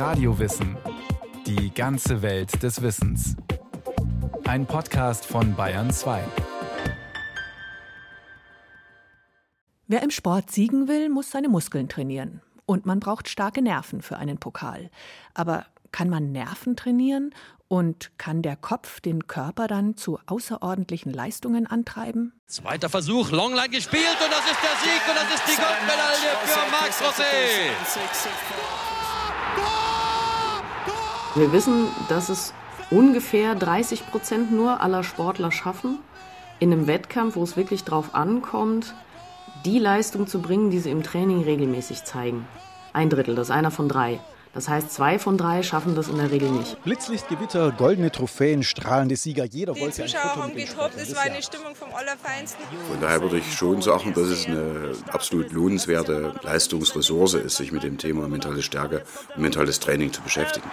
Radiowissen. Die ganze Welt des Wissens. Ein Podcast von Bayern 2. Wer im Sport siegen will, muss seine Muskeln trainieren. Und man braucht starke Nerven für einen Pokal. Aber kann man Nerven trainieren? Und kann der Kopf den Körper dann zu außerordentlichen Leistungen antreiben? Zweiter Versuch, Longline gespielt und das ist der Sieg und das ist die Goldmedaille für Max Rosé. Wir wissen, dass es ungefähr 30 Prozent nur aller Sportler schaffen, in einem Wettkampf, wo es wirklich drauf ankommt, die Leistung zu bringen, die sie im Training regelmäßig zeigen. Ein Drittel, das ist einer von drei. Das heißt, zwei von drei schaffen das in der Regel nicht. Blitzlichtgewitter, goldene Trophäen, strahlende Sieger. Jeder Die wollte ein Zuschauer Foto haben getobt, es war eine Stimmung vom Allerfeinsten. Von daher würde ich schon sagen, dass es eine absolut lohnenswerte Leistungsressource ist, sich mit dem Thema mentale Stärke und mentales Training zu beschäftigen.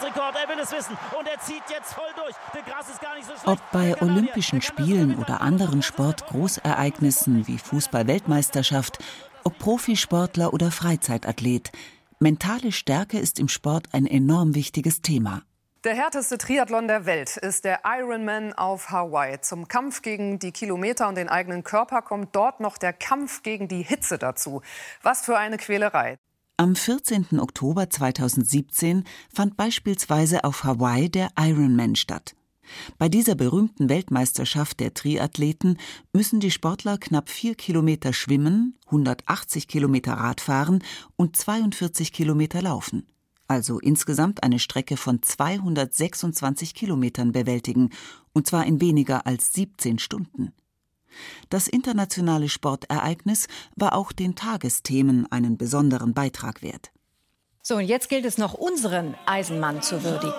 Weltrekord, er will es wissen und er zieht jetzt voll durch. De Grasse ist gar nicht so. Ob bei Olympischen Spielen oder anderen Sportgroßereignissen wie Fußball-Weltmeisterschaft, ob Profisportler oder Freizeitathlet, mentale Stärke ist im Sport ein enorm wichtiges Thema. Der härteste Triathlon der Welt ist der Ironman auf Hawaii. Zum Kampf gegen die Kilometer und den eigenen Körper kommt dort noch der Kampf gegen die Hitze dazu. Was für eine Quälerei. Am 14. Oktober 2017 fand beispielsweise auf Hawaii der Ironman statt. Bei dieser berühmten Weltmeisterschaft der Triathleten müssen die Sportler knapp vier Kilometer schwimmen, 180 Kilometer Radfahren und 42 Kilometer laufen. Also insgesamt eine Strecke von 226 Kilometern bewältigen, und zwar in weniger als 17 Stunden. Das internationale Sportereignis war auch den Tagesthemen einen besonderen Beitrag wert. So, und jetzt gilt es noch, unseren Eisenmann zu würdigen.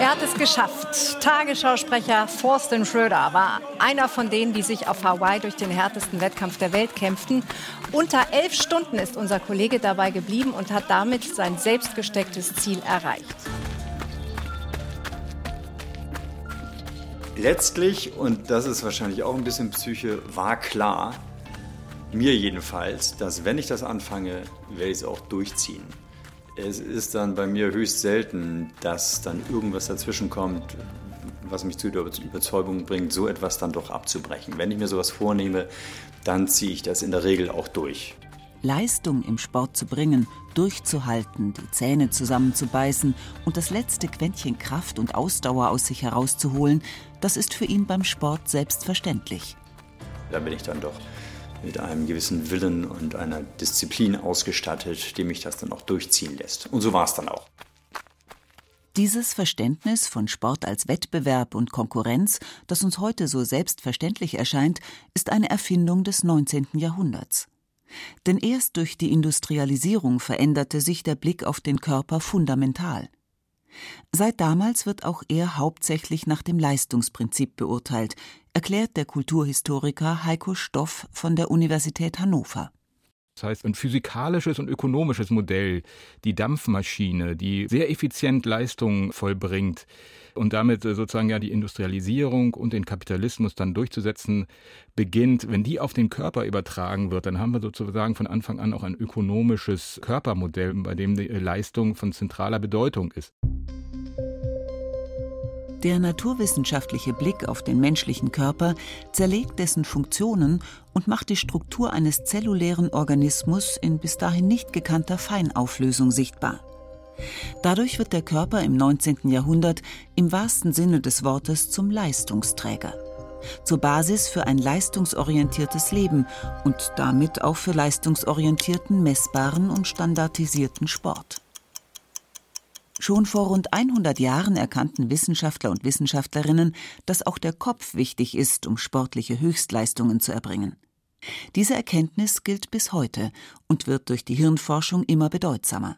Er hat es geschafft. Tagesschausprecher Thorsten Schröder war einer von denen, die sich auf Hawaii durch den härtesten Wettkampf der Welt kämpften. Unter elf Stunden ist unser Kollege dabei geblieben und hat damit sein selbst gestecktes Ziel erreicht. Letztlich, und das ist wahrscheinlich auch ein bisschen Psyche, war klar, mir jedenfalls, dass wenn ich das anfange, werde ich es auch durchziehen. Es ist dann bei mir höchst selten, dass dann irgendwas dazwischen kommt, was mich zu der Überzeugung bringt, so etwas dann doch abzubrechen. Wenn ich mir sowas vornehme, dann ziehe ich das in der Regel auch durch. Leistung im Sport zu bringen, durchzuhalten, die Zähne zusammenzubeißen und das letzte Quäntchen Kraft und Ausdauer aus sich herauszuholen, das ist für ihn beim Sport selbstverständlich. Da bin ich dann doch mit einem gewissen Willen und einer Disziplin ausgestattet, die mich das dann auch durchziehen lässt. Und so war es dann auch. Dieses Verständnis von Sport als Wettbewerb und Konkurrenz, das uns heute so selbstverständlich erscheint, ist eine Erfindung des 19. Jahrhunderts. Denn erst durch die Industrialisierung veränderte sich der Blick auf den Körper fundamental. Seit damals wird auch er hauptsächlich nach dem Leistungsprinzip beurteilt, erklärt der Kulturhistoriker Heiko Stoff von der Universität Hannover. Das heißt, ein physikalisches und ökonomisches Modell, die Dampfmaschine, die sehr effizient Leistungen vollbringt und damit sozusagen ja die Industrialisierung und den Kapitalismus dann durchzusetzen beginnt, wenn die auf den Körper übertragen wird, dann haben wir sozusagen von Anfang an auch ein ökonomisches Körpermodell, bei dem die Leistung von zentraler Bedeutung ist. Der naturwissenschaftliche Blick auf den menschlichen Körper zerlegt dessen Funktionen und macht die Struktur eines zellulären Organismus in bis dahin nicht gekannter Feinauflösung sichtbar. Dadurch wird der Körper im 19. Jahrhundert im wahrsten Sinne des Wortes zum Leistungsträger. Zur Basis für ein leistungsorientiertes Leben und damit auch für leistungsorientierten, messbaren und standardisierten Sport. Schon vor rund 100 Jahren erkannten Wissenschaftler und Wissenschaftlerinnen, dass auch der Kopf wichtig ist, um sportliche Höchstleistungen zu erbringen. Diese Erkenntnis gilt bis heute und wird durch die Hirnforschung immer bedeutsamer.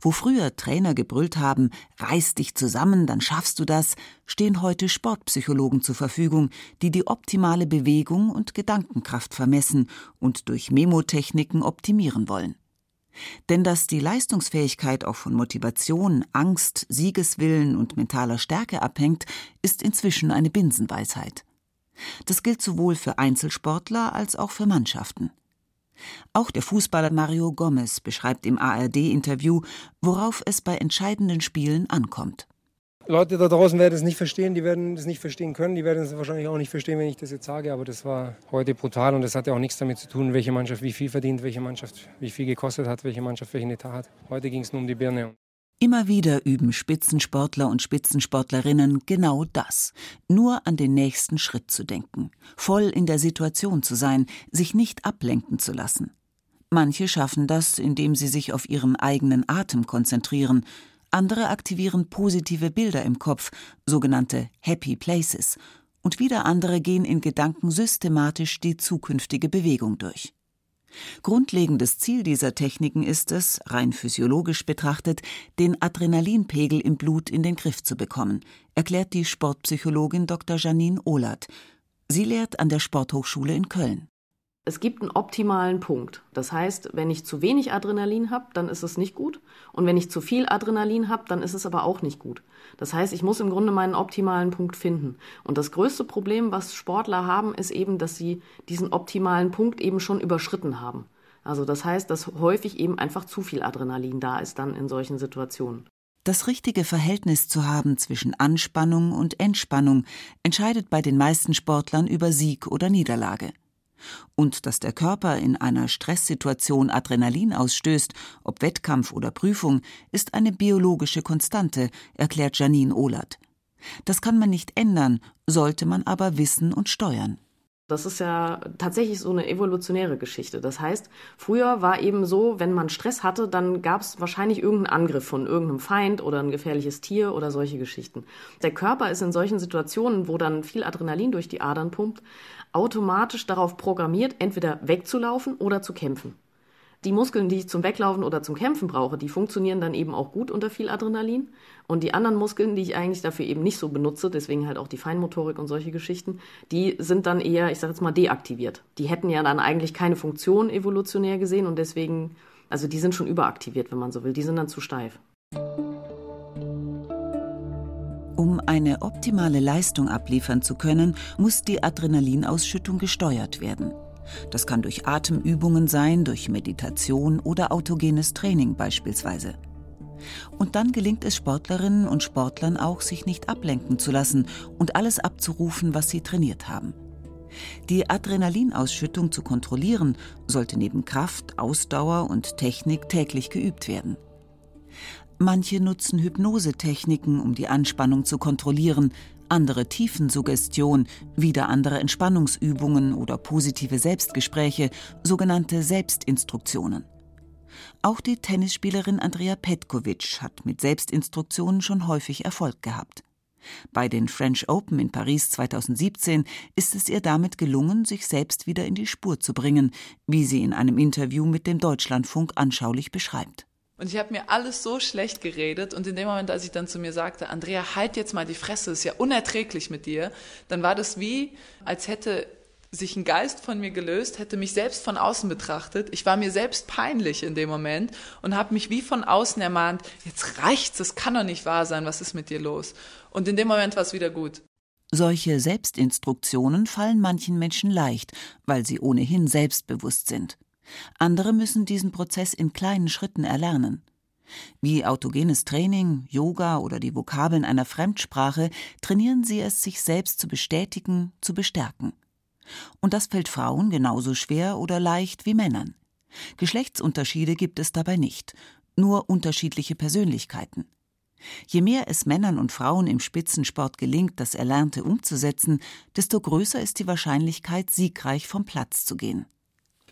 Wo früher Trainer gebrüllt haben, reiß dich zusammen, dann schaffst du das, stehen heute Sportpsychologen zur Verfügung, die die optimale Bewegung und Gedankenkraft vermessen und durch Memotechniken optimieren wollen. Denn dass die Leistungsfähigkeit auch von Motivation, Angst, Siegeswillen und mentaler Stärke abhängt, ist inzwischen eine Binsenweisheit. Das gilt sowohl für Einzelsportler als auch für Mannschaften. Auch der Fußballer Mario Gomez beschreibt im ARD-Interview, worauf es bei entscheidenden Spielen ankommt. Leute da draußen werden es nicht verstehen, die werden es nicht verstehen können, die werden es wahrscheinlich auch nicht verstehen, wenn ich das jetzt sage, aber das war heute brutal und das hat ja auch nichts damit zu tun, welche Mannschaft wie viel verdient, welche Mannschaft wie viel gekostet hat, welche Mannschaft welchen Etat hat. Heute ging es nur um die Birne. Immer wieder üben Spitzensportler und Spitzensportlerinnen genau das, nur an den nächsten Schritt zu denken, voll in der Situation zu sein, sich nicht ablenken zu lassen. Manche schaffen das, indem sie sich auf ihren eigenen Atem konzentrieren, andere aktivieren positive Bilder im Kopf, sogenannte Happy Places, und wieder andere gehen in Gedanken systematisch die zukünftige Bewegung durch. Grundlegendes Ziel dieser Techniken ist es, rein physiologisch betrachtet, den Adrenalinpegel im Blut in den Griff zu bekommen, erklärt die Sportpsychologin Dr. Janine Ohlert. Sie lehrt an der Sporthochschule in Köln. Es gibt einen optimalen Punkt. Das heißt, wenn ich zu wenig Adrenalin habe, dann ist es nicht gut. Und wenn ich zu viel Adrenalin habe, dann ist es aber auch nicht gut. Das heißt, ich muss im Grunde meinen optimalen Punkt finden. Und das größte Problem, was Sportler haben, ist eben, dass sie diesen optimalen Punkt eben schon überschritten haben. Also das heißt, dass häufig eben einfach zu viel Adrenalin da ist dann in solchen Situationen. Das richtige Verhältnis zu haben zwischen Anspannung und Entspannung entscheidet bei den meisten Sportlern über Sieg oder Niederlage. Und dass der Körper in einer Stresssituation Adrenalin ausstößt, ob Wettkampf oder Prüfung, ist eine biologische Konstante, erklärt Janine Ohlert. Das kann man nicht ändern, sollte man aber wissen und steuern. Das ist ja tatsächlich so eine evolutionäre Geschichte. Das heißt, früher war eben so, wenn man Stress hatte, dann gab es wahrscheinlich irgendeinen Angriff von irgendeinem Feind oder ein gefährliches Tier oder solche Geschichten. Der Körper ist in solchen Situationen, wo dann viel Adrenalin durch die Adern pumpt, automatisch darauf programmiert, entweder wegzulaufen oder zu kämpfen. Die Muskeln, die ich zum Weglaufen oder zum Kämpfen brauche, die funktionieren dann eben auch gut unter viel Adrenalin. Und die anderen Muskeln, die ich eigentlich dafür eben nicht so benutze, deswegen halt auch die Feinmotorik und solche Geschichten, die sind dann eher, ich sag jetzt mal, deaktiviert. Die hätten ja dann eigentlich keine Funktion evolutionär gesehen und deswegen, also die sind schon überaktiviert, wenn man so will. Die sind dann zu steif. Um eine optimale Leistung abliefern zu können, muss die Adrenalinausschüttung gesteuert werden. Das kann durch Atemübungen sein, durch Meditation oder autogenes Training beispielsweise. Und dann gelingt es Sportlerinnen und Sportlern auch, sich nicht ablenken zu lassen und alles abzurufen, was sie trainiert haben. Die Adrenalinausschüttung zu kontrollieren, sollte neben Kraft, Ausdauer und Technik täglich geübt werden. Manche nutzen Hypnosetechniken, um die Anspannung zu kontrollieren, andere Tiefensuggestion, wieder andere Entspannungsübungen oder positive Selbstgespräche, sogenannte Selbstinstruktionen. Auch die Tennisspielerin Andrea Petkovic hat mit Selbstinstruktionen schon häufig Erfolg gehabt. Bei den French Open in Paris 2017 ist es ihr damit gelungen, sich selbst wieder in die Spur zu bringen, wie sie in einem Interview mit dem Deutschlandfunk anschaulich beschreibt. Und ich habe mir alles so schlecht geredet und in dem Moment, als ich dann zu mir sagte, Andrea, halt jetzt mal die Fresse, ist ja unerträglich mit dir, dann war das wie, als hätte sich ein Geist von mir gelöst, hätte mich selbst von außen betrachtet. Ich war mir selbst peinlich in dem Moment und habe mich wie von außen ermahnt, jetzt reicht's, das kann doch nicht wahr sein, was ist mit dir los? Und in dem Moment war es wieder gut. Solche Selbstinstruktionen fallen manchen Menschen leicht, weil sie ohnehin selbstbewusst sind. Andere müssen diesen Prozess in kleinen Schritten erlernen. Wie autogenes Training, Yoga oder die Vokabeln einer Fremdsprache trainieren sie es, sich selbst zu bestätigen, zu bestärken. Und das fällt Frauen genauso schwer oder leicht wie Männern. Geschlechtsunterschiede gibt es dabei nicht, nur unterschiedliche Persönlichkeiten. Je mehr es Männern und Frauen im Spitzensport gelingt, das Erlernte umzusetzen, desto größer ist die Wahrscheinlichkeit, siegreich vom Platz zu gehen.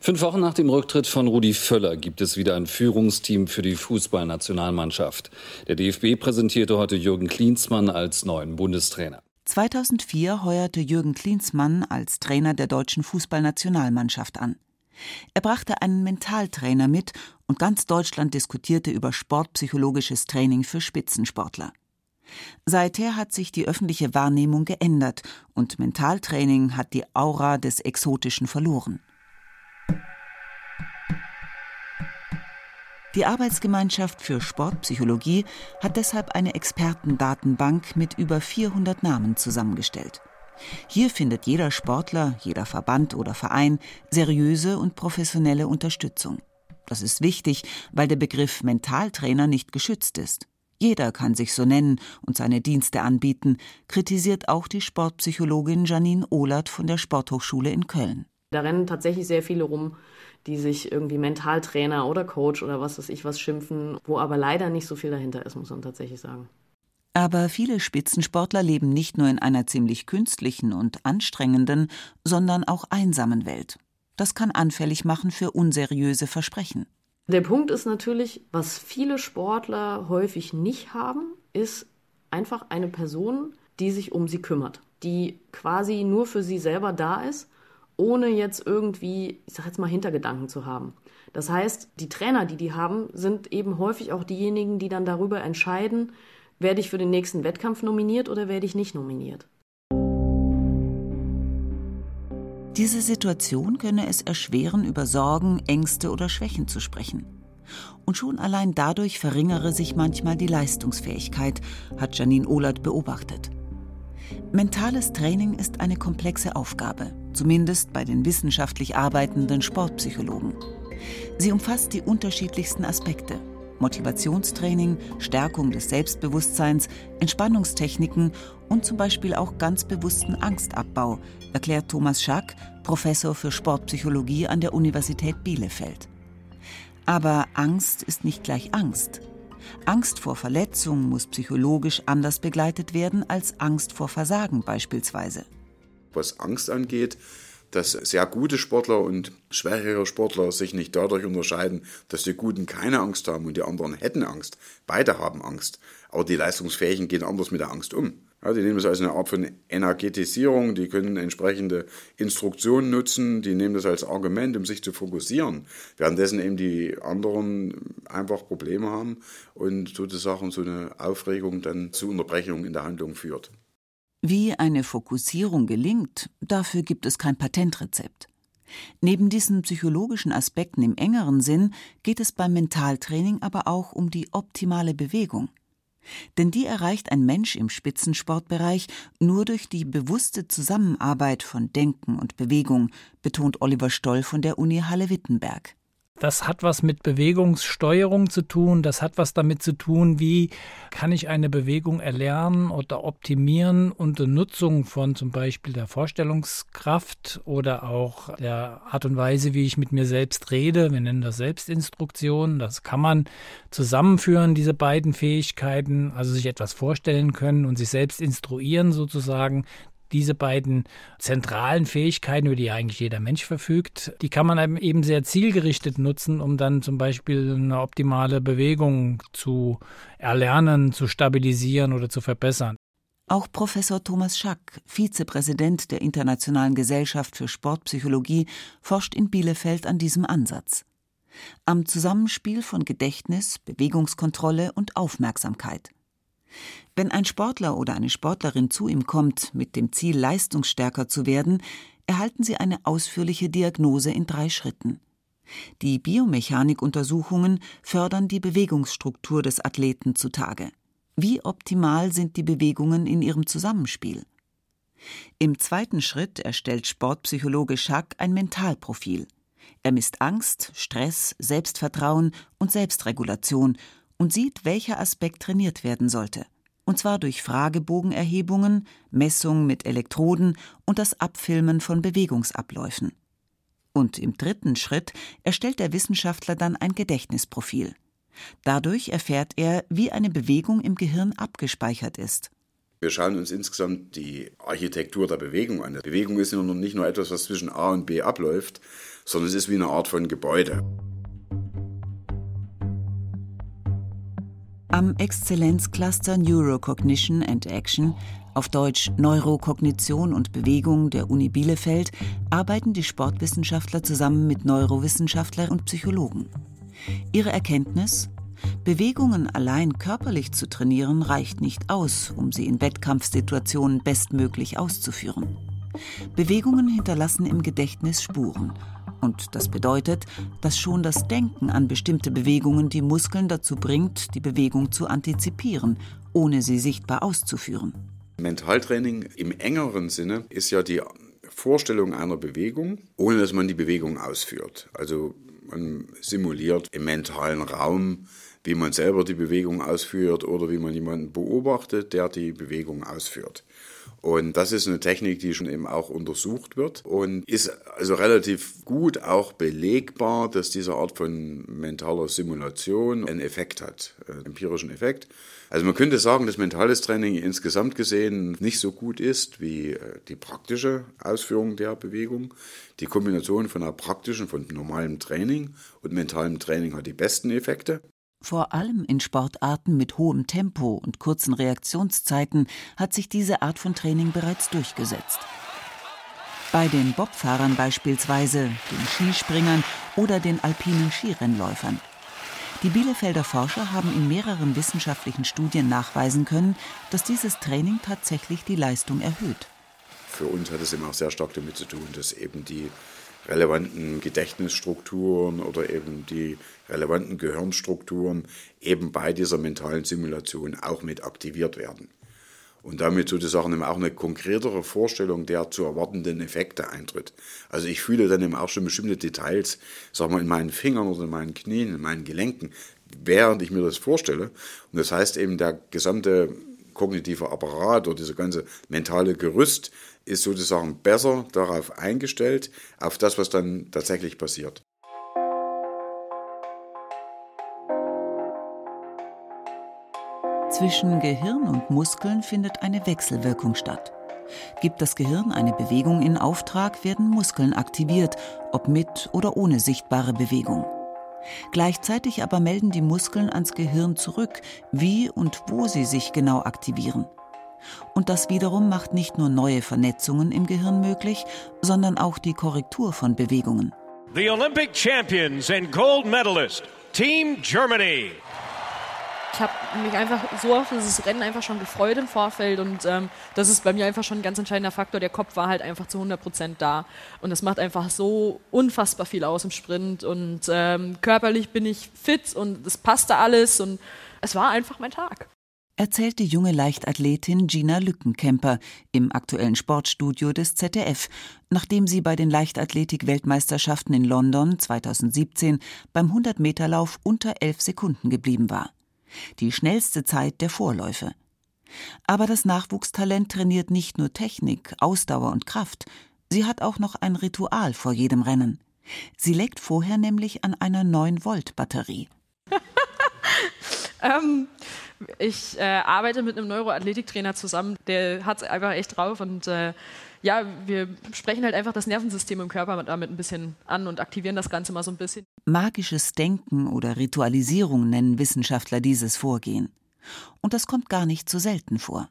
Fünf Wochen nach dem Rücktritt von Rudi Völler gibt es wieder ein Führungsteam für die Fußballnationalmannschaft. Der DFB präsentierte heute Jürgen Klinsmann als neuen Bundestrainer. 2004 heuerte Jürgen Klinsmann als Trainer der deutschen Fußballnationalmannschaft an. Er brachte einen Mentaltrainer mit und ganz Deutschland diskutierte über sportpsychologisches Training für Spitzensportler. Seither hat sich die öffentliche Wahrnehmung geändert und Mentaltraining hat die Aura des Exotischen verloren. Die Arbeitsgemeinschaft für Sportpsychologie hat deshalb eine Expertendatenbank mit über 400 Namen zusammengestellt. Hier findet jeder Sportler, jeder Verband oder Verein seriöse und professionelle Unterstützung. Das ist wichtig, weil der Begriff Mentaltrainer nicht geschützt ist. Jeder kann sich so nennen und seine Dienste anbieten, kritisiert auch die Sportpsychologin Janine Ohlert von der Sporthochschule in Köln. Da rennen tatsächlich sehr viele rum, die sich irgendwie Mentaltrainer oder Coach oder was weiß ich was schimpfen, wo aber leider nicht so viel dahinter ist, muss man tatsächlich sagen. Aber viele Spitzensportler leben nicht nur in einer ziemlich künstlichen und anstrengenden, sondern auch einsamen Welt. Das kann anfällig machen für unseriöse Versprechen. Der Punkt ist natürlich, was viele Sportler häufig nicht haben, ist einfach eine Person, die sich um sie kümmert, die quasi nur für sie selber da ist, ohne jetzt irgendwie, ich sag jetzt mal, Hintergedanken zu haben. Das heißt, die Trainer, die die haben, sind eben häufig auch diejenigen, die dann darüber entscheiden, werde ich für den nächsten Wettkampf nominiert oder werde ich nicht nominiert. Diese Situation könne es erschweren, über Sorgen, Ängste oder Schwächen zu sprechen. Und schon allein dadurch verringere sich manchmal die Leistungsfähigkeit, hat Janine Ohlert beobachtet. Mentales Training ist eine komplexe Aufgabe, zumindest bei den wissenschaftlich arbeitenden Sportpsychologen. Sie umfasst die unterschiedlichsten Aspekte. Motivationstraining, Stärkung des Selbstbewusstseins, Entspannungstechniken und zum Beispiel auch ganz bewussten Angstabbau, erklärt Thomas Schack, Professor für Sportpsychologie an der Universität Bielefeld. Aber Angst ist nicht gleich Angst. Angst vor Verletzung muss psychologisch anders begleitet werden als Angst vor Versagen beispielsweise. Was Angst angeht, dass sehr gute Sportler und schwächere Sportler sich nicht dadurch unterscheiden, dass die Guten keine Angst haben und die anderen hätten Angst. Beide haben Angst. Aber die Leistungsfähigen gehen anders mit der Angst um. Ja, die nehmen es als eine Art von Energetisierung, die können entsprechende Instruktionen nutzen, die nehmen das als Argument, um sich zu fokussieren, währenddessen eben die anderen einfach Probleme haben und sozusagen so eine Aufregung dann zu Unterbrechungen in der Handlung führt. Wie eine Fokussierung gelingt, dafür gibt es kein Patentrezept. Neben diesen psychologischen Aspekten im engeren Sinn geht es beim Mentaltraining aber auch um die optimale Bewegung. Denn die erreicht ein Mensch im Spitzensportbereich nur durch die bewusste Zusammenarbeit von Denken und Bewegung, betont Oliver Stoll von der Uni Halle-Wittenberg. Das hat was mit Bewegungssteuerung zu tun. Das hat was damit zu tun, wie kann ich eine Bewegung erlernen oder optimieren unter Nutzung von zum Beispiel der Vorstellungskraft oder auch der Art und Weise, wie ich mit mir selbst rede. Wir nennen das Selbstinstruktion. Das kann man zusammenführen, diese beiden Fähigkeiten, also sich etwas vorstellen können und sich selbst instruieren sozusagen diese beiden zentralen Fähigkeiten, über die eigentlich jeder Mensch verfügt, die kann man eben sehr zielgerichtet nutzen, um dann zum Beispiel eine optimale Bewegung zu erlernen, zu stabilisieren oder zu verbessern. Auch Professor Thomas Schack, Vizepräsident der Internationalen Gesellschaft für Sportpsychologie, forscht in Bielefeld an diesem Ansatz. Am Zusammenspiel von Gedächtnis, Bewegungskontrolle und Aufmerksamkeit. Wenn ein Sportler oder eine Sportlerin zu ihm kommt mit dem Ziel, leistungsstärker zu werden, erhalten sie eine ausführliche Diagnose in drei Schritten. Die Biomechanikuntersuchungen fördern die Bewegungsstruktur des Athleten zutage. Wie optimal sind die Bewegungen in ihrem Zusammenspiel? Im zweiten Schritt erstellt Sportpsychologe Schack ein Mentalprofil. Er misst Angst, Stress, Selbstvertrauen und Selbstregulation und sieht, welcher Aspekt trainiert werden sollte. Und zwar durch Fragebogenerhebungen, Messung mit Elektroden und das Abfilmen von Bewegungsabläufen. Und im dritten Schritt erstellt der Wissenschaftler dann ein Gedächtnisprofil. Dadurch erfährt er, wie eine Bewegung im Gehirn abgespeichert ist. Wir schauen uns insgesamt die Architektur der Bewegung an. Bewegung ist nicht nur etwas, was zwischen A und B abläuft, sondern es ist wie eine Art von Gebäude. Am Exzellenzcluster Neurocognition and Action, auf Deutsch Neurokognition und Bewegung der Uni Bielefeld, arbeiten die Sportwissenschaftler zusammen mit Neurowissenschaftlern und Psychologen. Ihre Erkenntnis? Bewegungen allein körperlich zu trainieren reicht nicht aus, um sie in Wettkampfsituationen bestmöglich auszuführen. Bewegungen hinterlassen im Gedächtnis Spuren und das bedeutet, dass schon das Denken an bestimmte Bewegungen die Muskeln dazu bringt, die Bewegung zu antizipieren, ohne sie sichtbar auszuführen. Mentaltraining im engeren Sinne ist ja die Vorstellung einer Bewegung, ohne dass man die Bewegung ausführt. Also man simuliert im mentalen Raum, wie man selber die Bewegung ausführt oder wie man jemanden beobachtet, der die Bewegung ausführt. Und das ist eine Technik, die schon eben auch untersucht wird und ist also relativ gut auch belegbar, dass diese Art von mentaler Simulation einen Effekt hat, einen empirischen Effekt. Also man könnte sagen, dass mentales Training insgesamt gesehen nicht so gut ist wie äh, die praktische Ausführung der Bewegung. Die Kombination von einer praktischen, von normalem Training und mentalem Training hat die besten Effekte. Vor allem in Sportarten mit hohem Tempo und kurzen Reaktionszeiten hat sich diese Art von Training bereits durchgesetzt. Bei den Bobfahrern beispielsweise, den Skispringern oder den alpinen Skirennläufern. Die Bielefelder Forscher haben in mehreren wissenschaftlichen Studien nachweisen können, dass dieses Training tatsächlich die Leistung erhöht. Für uns hat es eben auch sehr stark damit zu tun, dass eben die relevanten Gedächtnisstrukturen oder eben die relevanten Gehirnstrukturen eben bei dieser mentalen Simulation auch mit aktiviert werden. Und damit sozusagen auch eine konkretere Vorstellung der zu erwartenden Effekte eintritt. Also ich fühle dann eben auch schon bestimmte Details, sag mal, in meinen Fingern oder in meinen Knien, in meinen Gelenken, während ich mir das vorstelle. Und das heißt eben, der gesamte kognitive Apparat oder diese ganze mentale Gerüst ist sozusagen besser darauf eingestellt, auf das, was dann tatsächlich passiert. Zwischen Gehirn und Muskeln findet eine Wechselwirkung statt. Gibt das Gehirn eine Bewegung in Auftrag, werden Muskeln aktiviert, ob mit oder ohne sichtbare Bewegung. Gleichzeitig aber melden die Muskeln ans Gehirn zurück, wie und wo sie sich genau aktivieren. Und das wiederum macht nicht nur neue Vernetzungen im Gehirn möglich, sondern auch die Korrektur von Bewegungen. The Olympic champions and gold medalist, Team Germany. Ich habe mich einfach so auf dieses Rennen einfach schon gefreut im Vorfeld und ähm, das ist bei mir einfach schon ein ganz entscheidender Faktor. Der Kopf war halt einfach zu 100 Prozent da und das macht einfach so unfassbar viel aus im Sprint und ähm, körperlich bin ich fit und es passte alles und es war einfach mein Tag erzählt die junge Leichtathletin Gina Lückenkemper im aktuellen Sportstudio des ZDF, nachdem sie bei den Leichtathletik-Weltmeisterschaften in London 2017 beim 100-Meter-Lauf unter elf Sekunden geblieben war. Die schnellste Zeit der Vorläufe. Aber das Nachwuchstalent trainiert nicht nur Technik, Ausdauer und Kraft, sie hat auch noch ein Ritual vor jedem Rennen. Sie legt vorher nämlich an einer 9-Volt-Batterie. Ähm, ich äh, arbeite mit einem Neuroathletiktrainer zusammen, der hat es einfach echt drauf und äh, ja, wir sprechen halt einfach das Nervensystem im Körper damit ein bisschen an und aktivieren das Ganze mal so ein bisschen. Magisches Denken oder Ritualisierung nennen Wissenschaftler dieses Vorgehen. Und das kommt gar nicht so selten vor.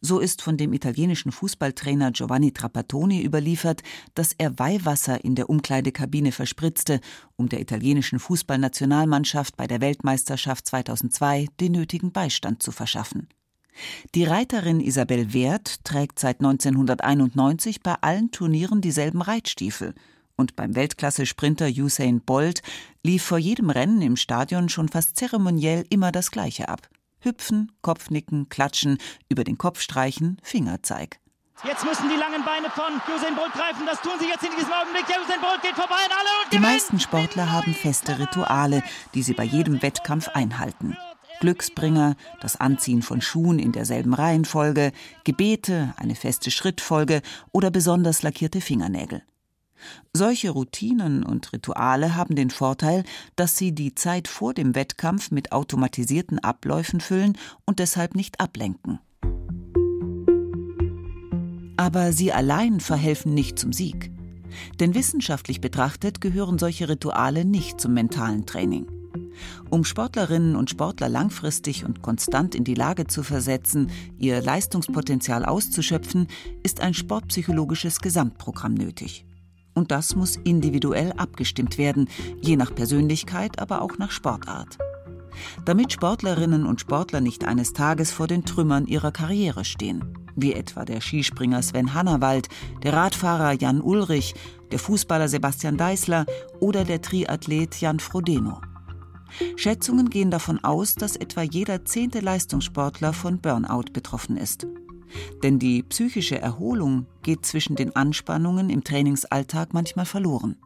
So ist von dem italienischen Fußballtrainer Giovanni Trapattoni überliefert, dass er Weihwasser in der Umkleidekabine verspritzte, um der italienischen Fußballnationalmannschaft bei der Weltmeisterschaft 2002 den nötigen Beistand zu verschaffen. Die Reiterin Isabel Wert trägt seit 1991 bei allen Turnieren dieselben Reitstiefel und beim Weltklasse-Sprinter Usain Bolt lief vor jedem Rennen im Stadion schon fast zeremoniell immer das Gleiche ab. Hüpfen, Kopfnicken, Klatschen, über den Kopf streichen, Fingerzeig. Jetzt müssen die langen Beine von Usain Bolt greifen. Das tun sie jetzt in diesem Augenblick. Der Usain Bolt geht vorbei an alle und Die meisten Sportler haben feste Rituale, die sie bei jedem Wettkampf einhalten. Glücksbringer, das Anziehen von Schuhen in derselben Reihenfolge, Gebete, eine feste Schrittfolge oder besonders lackierte Fingernägel. Solche Routinen und Rituale haben den Vorteil, dass sie die Zeit vor dem Wettkampf mit automatisierten Abläufen füllen und deshalb nicht ablenken. Aber sie allein verhelfen nicht zum Sieg. Denn wissenschaftlich betrachtet gehören solche Rituale nicht zum mentalen Training. Um Sportlerinnen und Sportler langfristig und konstant in die Lage zu versetzen, ihr Leistungspotenzial auszuschöpfen, ist ein sportpsychologisches Gesamtprogramm nötig. Und das muss individuell abgestimmt werden, je nach Persönlichkeit, aber auch nach Sportart. Damit Sportlerinnen und Sportler nicht eines Tages vor den Trümmern ihrer Karriere stehen, wie etwa der Skispringer Sven Hannawald, der Radfahrer Jan Ulrich, der Fußballer Sebastian Deißler oder der Triathlet Jan Frodeno. Schätzungen gehen davon aus, dass etwa jeder zehnte Leistungssportler von Burnout betroffen ist. Denn die psychische Erholung geht zwischen den Anspannungen im Trainingsalltag manchmal verloren.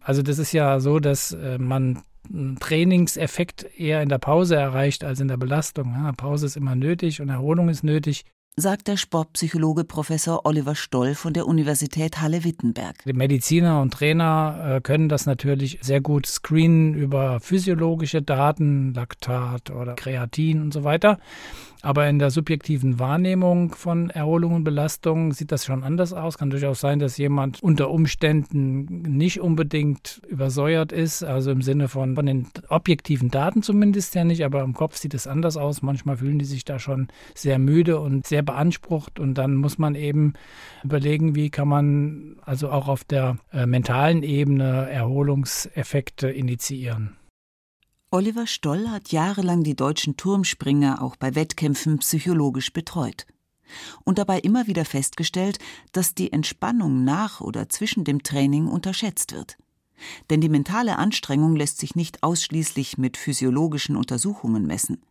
Also das ist ja so, dass äh, man einen Trainingseffekt eher in der Pause erreicht als in der Belastung. Pause ist immer nötig und Erholung ist nötig sagt der Sportpsychologe Professor Oliver Stoll von der Universität Halle-Wittenberg. Die Mediziner und Trainer äh, können das natürlich sehr gut screenen über physiologische Daten, Laktat oder Kreatin und so weiter. Aber in der subjektiven Wahrnehmung von Erholung und Belastung sieht das schon anders aus. Kann durchaus sein, dass jemand unter Umständen nicht unbedingt übersäuert ist, also im Sinne von, von den objektiven Daten zumindest ja nicht, aber im Kopf sieht es anders aus. Manchmal fühlen die sich da schon sehr müde und sehr beansprucht und dann muss man eben überlegen, wie kann man also auch auf der äh, mentalen Ebene Erholungseffekte initiieren. Oliver Stoll hat jahrelang die deutschen Turmspringer auch bei Wettkämpfen psychologisch betreut und dabei immer wieder festgestellt, dass die Entspannung nach oder zwischen dem Training unterschätzt wird. Denn die mentale Anstrengung lässt sich nicht ausschließlich mit physiologischen Untersuchungen messen.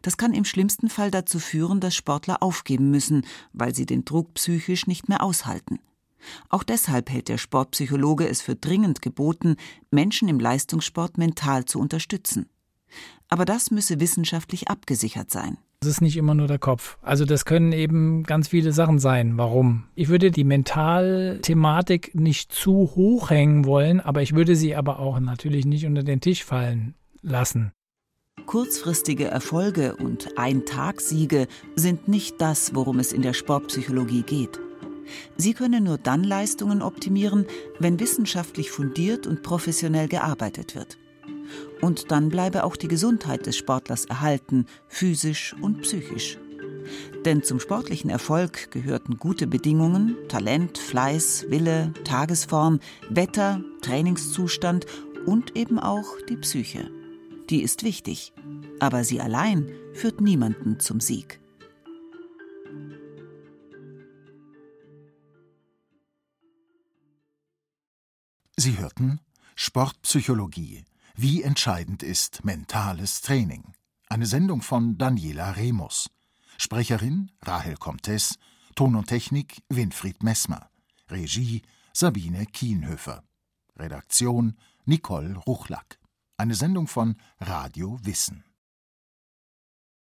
Das kann im schlimmsten Fall dazu führen, dass Sportler aufgeben müssen, weil sie den Druck psychisch nicht mehr aushalten. Auch deshalb hält der Sportpsychologe es für dringend geboten, Menschen im Leistungssport mental zu unterstützen. Aber das müsse wissenschaftlich abgesichert sein. Das ist nicht immer nur der Kopf. Also das können eben ganz viele Sachen sein. Warum? Ich würde die Mentalthematik nicht zu hoch hängen wollen, aber ich würde sie aber auch natürlich nicht unter den Tisch fallen lassen. Kurzfristige Erfolge und Ein-Tag-Siege sind nicht das, worum es in der Sportpsychologie geht. Sie können nur dann Leistungen optimieren, wenn wissenschaftlich fundiert und professionell gearbeitet wird. Und dann bleibe auch die Gesundheit des Sportlers erhalten, physisch und psychisch. Denn zum sportlichen Erfolg gehörten gute Bedingungen, Talent, Fleiß, Wille, Tagesform, Wetter, Trainingszustand und eben auch die Psyche. Die ist wichtig, aber sie allein führt niemanden zum Sieg. Sie hörten Sportpsychologie. Wie entscheidend ist mentales Training? Eine Sendung von Daniela Remus. Sprecherin Rahel Comtes. Ton und Technik Winfried Messmer. Regie Sabine Kienhöfer. Redaktion Nicole Ruchlack. Eine Sendung von Radio Wissen.